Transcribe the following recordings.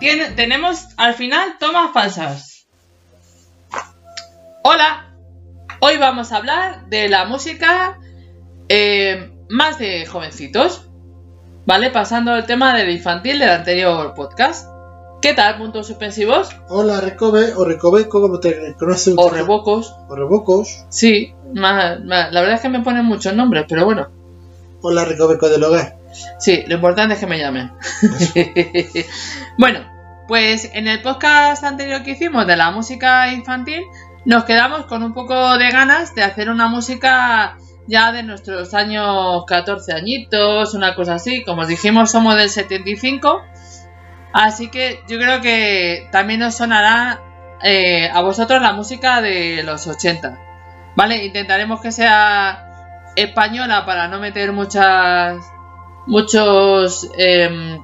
tiene- tenemos al final tomas falsas. Hola, hoy vamos a hablar de la música eh, más de jovencitos, ¿vale? Pasando el tema del infantil del anterior podcast. ¿Qué tal, puntos suspensivos? Hola Recobe o Recoveco, como te conoce O revocos. O Revocos. Sí, la verdad es que me ponen muchos nombres, pero bueno. Hola Recoveco del hogar. Sí, lo importante es que me llamen. bueno, pues en el podcast anterior que hicimos de la música infantil, nos quedamos con un poco de ganas de hacer una música ya de nuestros años 14 añitos, una cosa así. Como os dijimos, somos del 75. Así que yo creo que también os sonará eh, a vosotros la música de los 80. ¿Vale? Intentaremos que sea española para no meter muchas muchos em,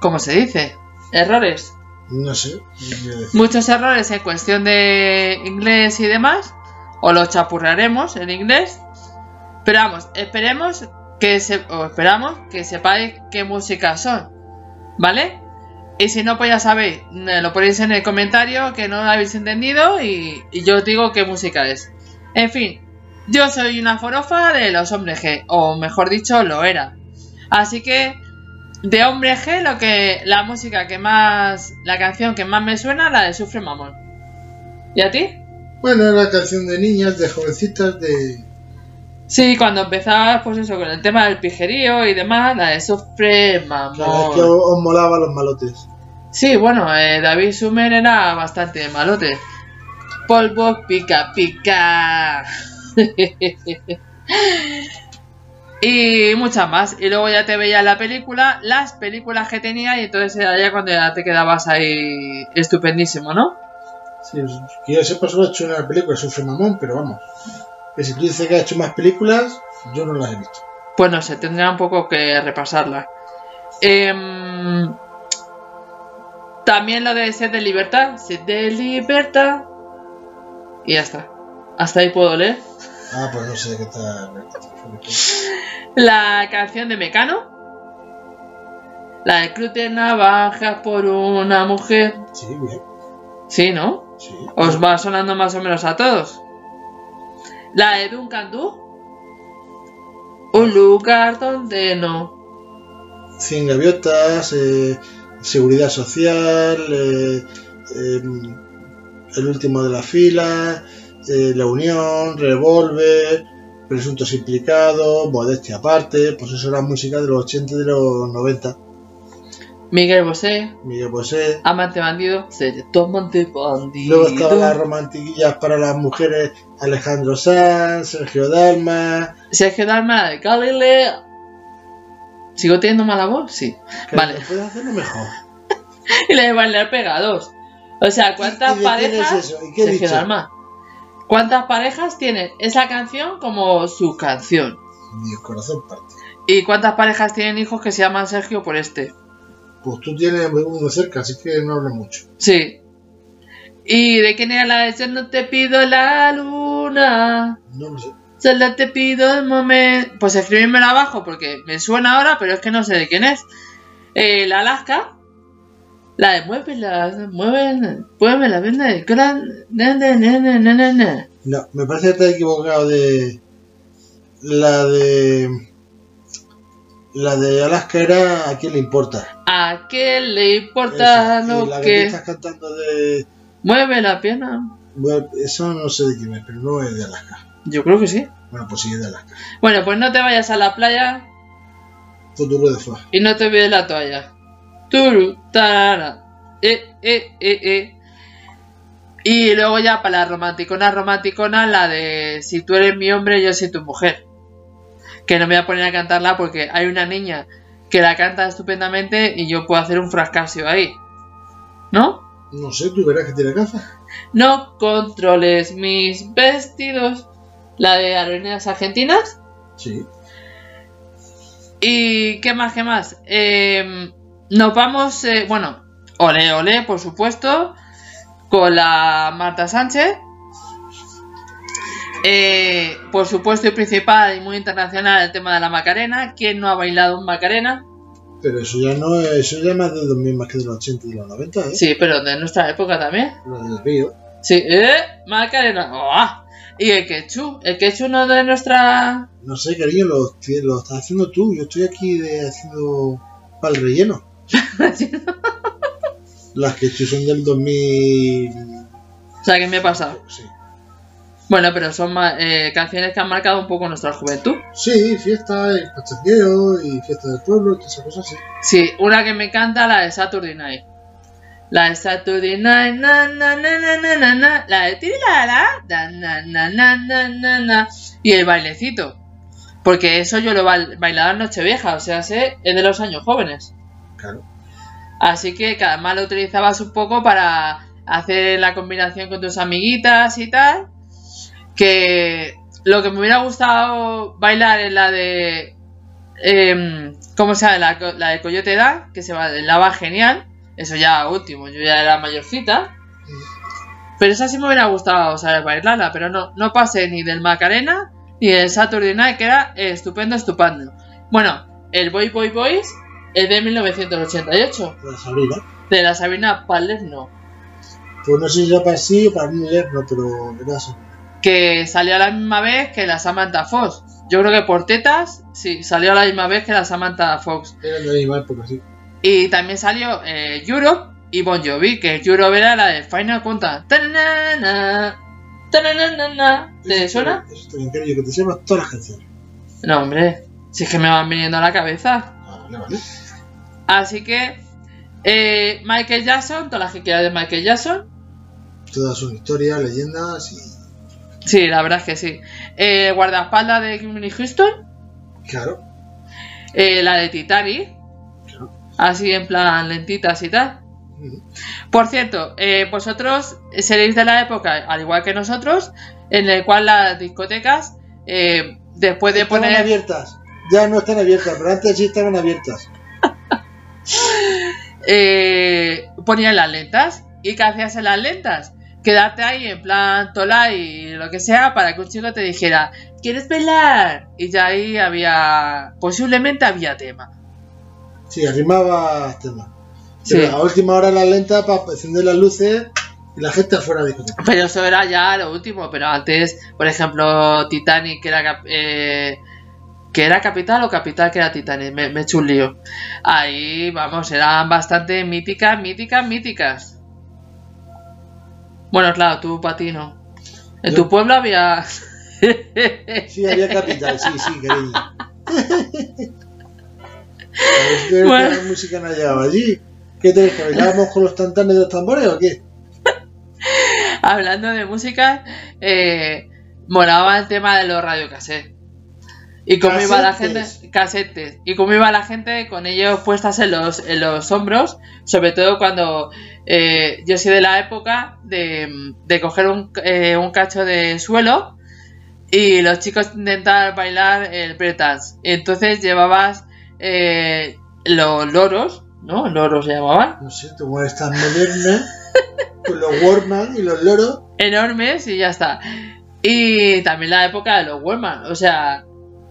¿cómo se dice? errores No sé. muchos errores en cuestión de inglés y demás o los chapurraremos en inglés pero vamos esperemos que se, o esperamos que sepáis qué música son ¿vale? y si no pues ya sabéis lo ponéis en el comentario que no lo habéis entendido y, y yo os digo qué música es en fin yo soy una forofa de los hombres G o mejor dicho lo era así que de hombre G, lo que la música que más, la canción que más me suena, la de Sufre Mamón. ¿Y a ti? Bueno, era canción de niñas, de jovencitas, de. Sí, cuando empezabas, pues eso, con el tema del pijerío y demás, la de Sufre Claro, es que Mamón. os, os molaba los malotes. Sí, bueno, eh, David Sumer era bastante malote. Polvo pica pica. y muchas más. Y luego ya te veías la película, las películas que tenía, y entonces era ya cuando ya te quedabas ahí estupendísimo, ¿no? Sí, que yo sepa solo ha hecho una película, Sufre Mamón, pero vamos. Que si tú dices que ha hecho más películas, yo no las he visto. Pues no sé, tendría un poco que repasarla. Em, también lo de Sed de Libertad. Sed de Libertad. Y ya está. Hasta ahí puedo leer. Ah, pues no sé de qué está. La canción de Mecano. La de Cruz de Navajas por una mujer. Sí, bien. Sí, ¿no? Sí. Os va sonando más o menos a todos. La de Duncan Du. Un lugar donde no. 100 gaviotas, eh, seguridad social, eh, eh, el último de la fila, eh, la unión, revólver, presuntos implicados, modestia aparte, pues eso era música de los 80 y de los 90. Miguel Bosé. Miguel Bosé. Amante bandido, se amante bandido. Luego estaban las romantiquillas para las mujeres, Alejandro Sanz, Sergio Dalma. Sergio Dalma de Galileo. ¿Sigo teniendo mala voz? Sí. Vale. Puede hacerlo mejor. Y le de bailar pegados. O sea, ¿cuántas ¿Y de quién parejas? es eso? ¿Y qué Sergio dicho? Dalma. ¿Cuántas parejas tienen esa canción como su canción? Mi corazón parte. ¿Y cuántas parejas tienen hijos que se llaman Sergio por este? Pues tú tienes uno cerca, así que no hables mucho. Sí. ¿Y de quién era la de Yo no te pido la luna? No lo sé. Solo te pido el momento. Pues escribírmela abajo porque me suena ahora, pero es que no sé de quién es. Eh, la Alaska. La de mueve la. Mueve. Mueve la venda gran. na, na, na. No, me parece que te has equivocado de. La de. La de Alaska era a quién le importa. ¿A qué le importa Esa. Lo la que, que. estás cantando de. Mueve la pierna. bueno, eso no sé de quién es, pero no es de Alaska. Yo creo que sí. Bueno, pues sí es de Alaska. Bueno, pues no te vayas a la playa Futuro de Fua. y no te olvides la toalla. Turu, tarara. Eh, eh, eh, eh. Y luego ya para la romanticona, romanticona, la de si tú eres mi hombre, yo soy tu mujer. Que no me voy a poner a cantarla porque hay una niña que la canta estupendamente y yo puedo hacer un frascasio ahí. ¿No? No sé, tú verás que tiene gafas. No controles mis vestidos. La de aerolíneas argentinas. Sí. ¿Y qué más, qué más? Eh, nos vamos, eh, bueno, ole, ole, por supuesto, con la Marta Sánchez. Eh, por supuesto, y principal y muy internacional el tema de la Macarena. ¿Quién no ha bailado un Macarena? Pero eso ya no es, eso ya es más de 2000 más que de los 80 y de los 90, ¿eh? Sí, pero de nuestra época también. Lo del río. Sí, ¿eh? Macarena. ¡Oh! Y el quechu, el quechu no de nuestra... No sé, cariño, lo, lo estás haciendo tú. Yo estoy aquí de, haciendo para el relleno. Las que son del 2000. O sea, ¿qué me he pasado? Sí. Bueno, pero son eh, canciones que han marcado un poco nuestra juventud. Sí, fiesta, y pachangueo, y fiesta del pueblo, y todas esas cosas, sí. Sí, una que me encanta, la de Saturday Night. La de Saturday Night, na, na, na, na, na, na, na. la de Tirilala, na, na, na, na, na, na. y el bailecito. Porque eso yo lo he bail- bailado en Nochevieja, o sea, sé, es de los años jóvenes. Claro. Así que que además lo utilizabas un poco para hacer la combinación con tus amiguitas y tal. Que lo que me hubiera gustado bailar es la de. em, ¿Cómo se llama? La de Coyote Da, que se bailaba genial. Eso ya último, yo ya era mayorcita. Pero esa sí me hubiera gustado saber bailarla, pero no, no pasé ni del Macarena ni del Saturday Night, que era estupendo, estupendo. Bueno, el Boy Boy Boys es de 1988, La Sabrina. de la Sabina Palerno, Pues no sé si era para sí o para no, pero era eso. que salió a la misma vez que la Samantha Fox. Yo creo que por tetas, sí, salió a la misma vez que la Samantha Fox. Era de animal, porque sí. Y también salió eh, Europe y Bon Jovi, que Europe era la de Final tananana. ¿Te Eso- suena? Eso está bien, cariño, que te sepas todas las canciones. No, hombre, si es que me van viniendo a la cabeza. Ah, vale, vale. Así que eh, Michael Jackson, todas las que quieras de Michael Jackson. Todas son historias, leyendas y. Sí, la verdad es que sí. Eh, guardaespaldas de Kimberly Houston. Claro. eh, la de Titanic. Claro. Así en plan lentitas y tal. Por cierto, eh, vosotros seréis de la época, al igual que nosotros, en el cual las discotecas, eh, después de Estaban poner... abiertas. Ya no están abiertas, pero antes sí estaban abiertas. Eh, ponían las lentas. ¿Y qué hacías en las lentas? Quedarte ahí en plan tola y lo que sea para que un chico te dijera, ¿quieres bailar? Y ya ahí había, posiblemente había tema. Sí, arrimaba temas. Sí. Pero a última hora las lentas para encender las luces y la gente afuera de. Pero eso era ya lo último, pero antes, por ejemplo, Titanic, que era, eh, que era capital o capital que era Titanic, me, me he hecho un lío. Ahí, vamos, eran bastante míticas, míticas, míticas. Bueno, claro, tú para ti no. En Yo- tu pueblo había... Sí, había capital, sí, sí, cariño. A ver, ¿qué Bueno. qué música no ha llegado allí? ¿Qué te que bailábamos con los tantanes de los tambores o qué? Hablando de música, eh, molaba el tema de los radiocassettes. Y cómo iba la gente, Casetes. y cómo iba la gente con ellos puestas en los, en los hombros, sobre todo cuando eh, yo soy de la época de, de coger un, eh, un cacho de suelo y los chicos intentar bailar el. Y entonces llevabas eh, los loros, ¿no? Loros se llamaban. No sé, tú mueres tan moderna con los Warman y los loros. enormes y ya está. Y también la época de los Wallman. O sea,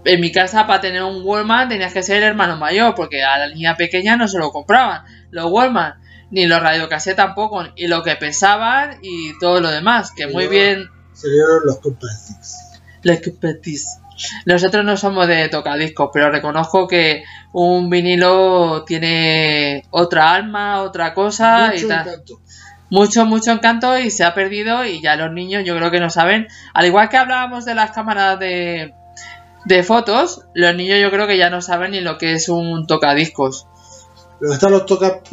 en mi casa para tener un Wallman tenías que ser el hermano mayor, porque a la niña pequeña no se lo compraban. Los Wallman, ni los radiocassette tampoco, y lo que pesaban y todo lo demás. Que muy bien Salieron los compacts. les competis. Nosotros no somos de tocadiscos, pero reconozco que un vinilo tiene otra alma, otra cosa y Mucho tal encanto. mucho, mucho encanto y se ha perdido y ya los niños yo creo que no saben. Al igual que hablábamos de las cámaras de, de fotos, los niños yo creo que ya no saben ni lo que es un tocadiscos. Pero están los toca.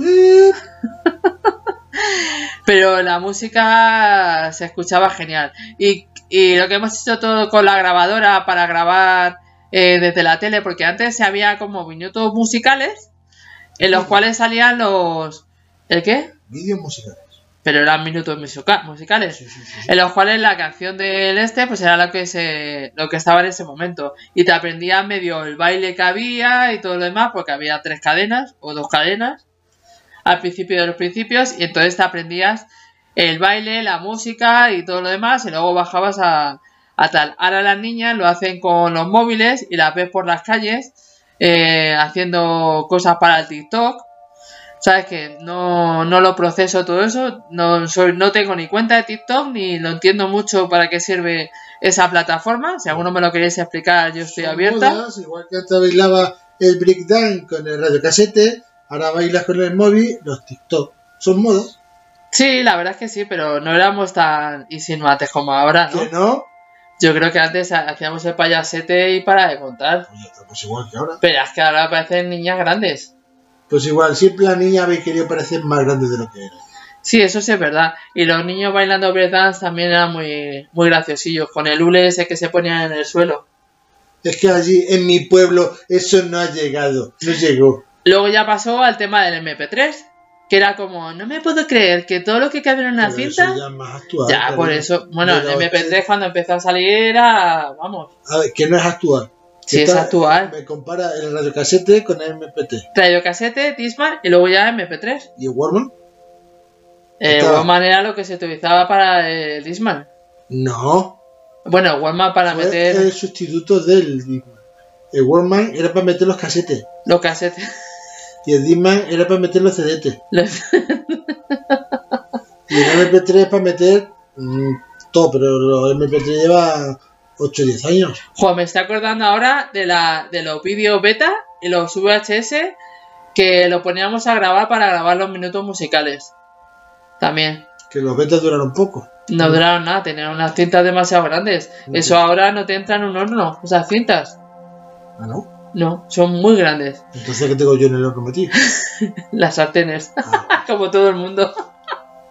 Pero la música se escuchaba genial. Y, y lo que hemos hecho todo con la grabadora para grabar eh, desde la tele, porque antes había como minutos musicales en los cuales salían los... ¿El qué? vídeos musicales. Pero eran minutos musica- musicales. Sí, sí, sí, sí. En los cuales la canción del este pues era lo que se lo que estaba en ese momento y te aprendías medio el baile que había y todo lo demás porque había tres cadenas o dos cadenas al principio de los principios y entonces te aprendías el baile, la música y todo lo demás y luego bajabas a, a tal. Ahora las niñas lo hacen con los móviles y las ves por las calles eh, haciendo cosas para el TikTok. Sabes que no, no lo proceso todo eso, no soy, no tengo ni cuenta de TikTok ni lo entiendo mucho para qué sirve esa plataforma. Si alguno me lo queréis explicar, yo estoy Son abierta. modas, igual que antes bailaba el breakdance con el radiocasete, ahora bailas con el móvil, los TikTok. Son modas. Sí, la verdad es que sí, pero no éramos tan insinuantes como ahora, ¿no? Que no, Yo creo que antes hacíamos el payasete y para de contar. pues ya estamos igual que ahora. Pero es que ahora parecen niñas grandes. Pues igual, siempre la niña habéis querido parecer más grande de lo que era. Sí, eso sí es verdad. Y los niños bailando breakdance también eran muy, muy graciosillos, con el hule ese que se ponía en el suelo. Es que allí en mi pueblo eso no ha llegado, no llegó. Luego ya pasó al tema del MP3, que era como, no me puedo creer que todo lo que cabe en una Pero eso cinta... ya es más actual. Ya, por eso. Bueno, el Pero, MP3 cuando empezó a salir era... Vamos, A ver, que no es actual. Sí, Que es actual. Me compara el radiocasete con el MPT. radiocasete, Discman y luego ya MP3. ¿Y el Walkman? Eh, Walkman era lo que se utilizaba para el Discman. No. Bueno, Walkman para fue meter el sustituto del Discman. El Walkman era para meter los casetes. los casetes. Y el Discman era para meter los CDT. Los- Y el MP3 para meter mm, todo, pero los MP3 lleva 8 o 10 años. Joder, me estoy acordando ahora de, la, de los vídeos beta y los VHS que lo poníamos a grabar para grabar los minutos musicales. También. Que los betas duraron poco. No duraron nada, tenían unas cintas demasiado grandes. Eso ahora no te entra en un horno, esas cintas. Ah, ¿no? No, son muy grandes. Entonces, ¿qué tengo yo en el horno metido? Las sartenes. Ah, como todo el mundo.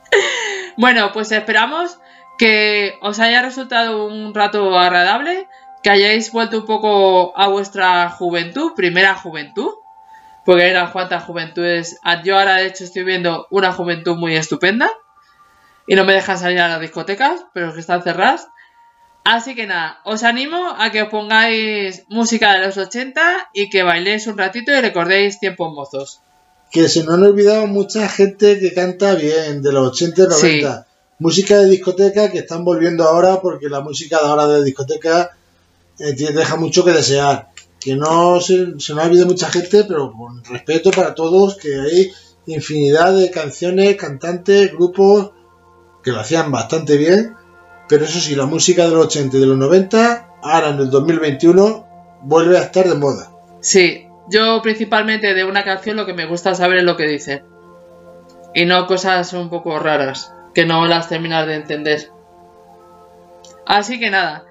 bueno, pues esperamos que os haya resultado un rato agradable, que hayáis vuelto un poco a vuestra juventud, primera juventud, porque hay unas cuantas juventudes. Ah, Yo ahora, de hecho, estoy viendo una juventud muy estupenda y no me dejan salir a las discotecas, pero que están cerradas. Así que nada, os animo a que os pongáis música de los 80 y que bailéis un ratito y recordéis tiempos mozos. que se nos han olvidado mucha gente que canta bien, de los 80 y 90. Música de discoteca que están volviendo ahora porque la música de ahora de discoteca eh, deja mucho que desear. Que no se, se ha olvidado mucha gente, pero con respeto para todos, que hay infinidad de canciones, cantantes, grupos que lo hacían bastante bien. Pero eso sí, la música de los 80 y de los 90, ahora en el 2021, vuelve a estar de moda. Sí, yo principalmente de una canción lo que me gusta saber es lo que dice. Y no cosas un poco raras, que no las terminas de entender. Así que nada,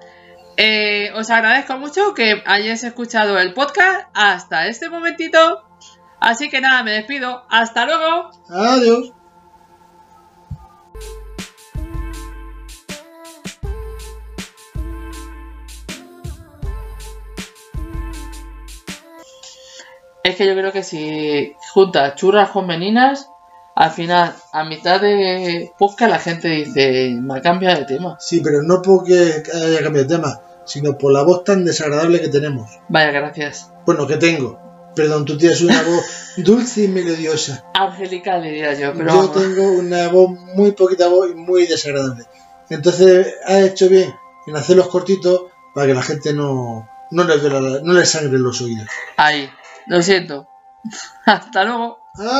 eh, os agradezco mucho que hayáis escuchado el podcast hasta este momentito. Así que nada, me despido. Hasta luego. Adiós. Es que yo creo que si juntas churras con meninas, al final, a mitad de podcast la gente dice, me ha cambiado de tema. Sí, pero no porque haya cambiado de tema, sino por la voz tan desagradable que tenemos. Vaya, gracias. Bueno, que tengo. Perdón, tú tienes una voz dulce y melodiosa. Angélica diría yo, pero Yo vamos. tengo una voz muy poquita voz y muy desagradable. Entonces, has hecho bien en hacerlos cortitos para que la gente no, no les, no les sangre los oídos. Ahí, lo siento. Hasta luego. Adiós.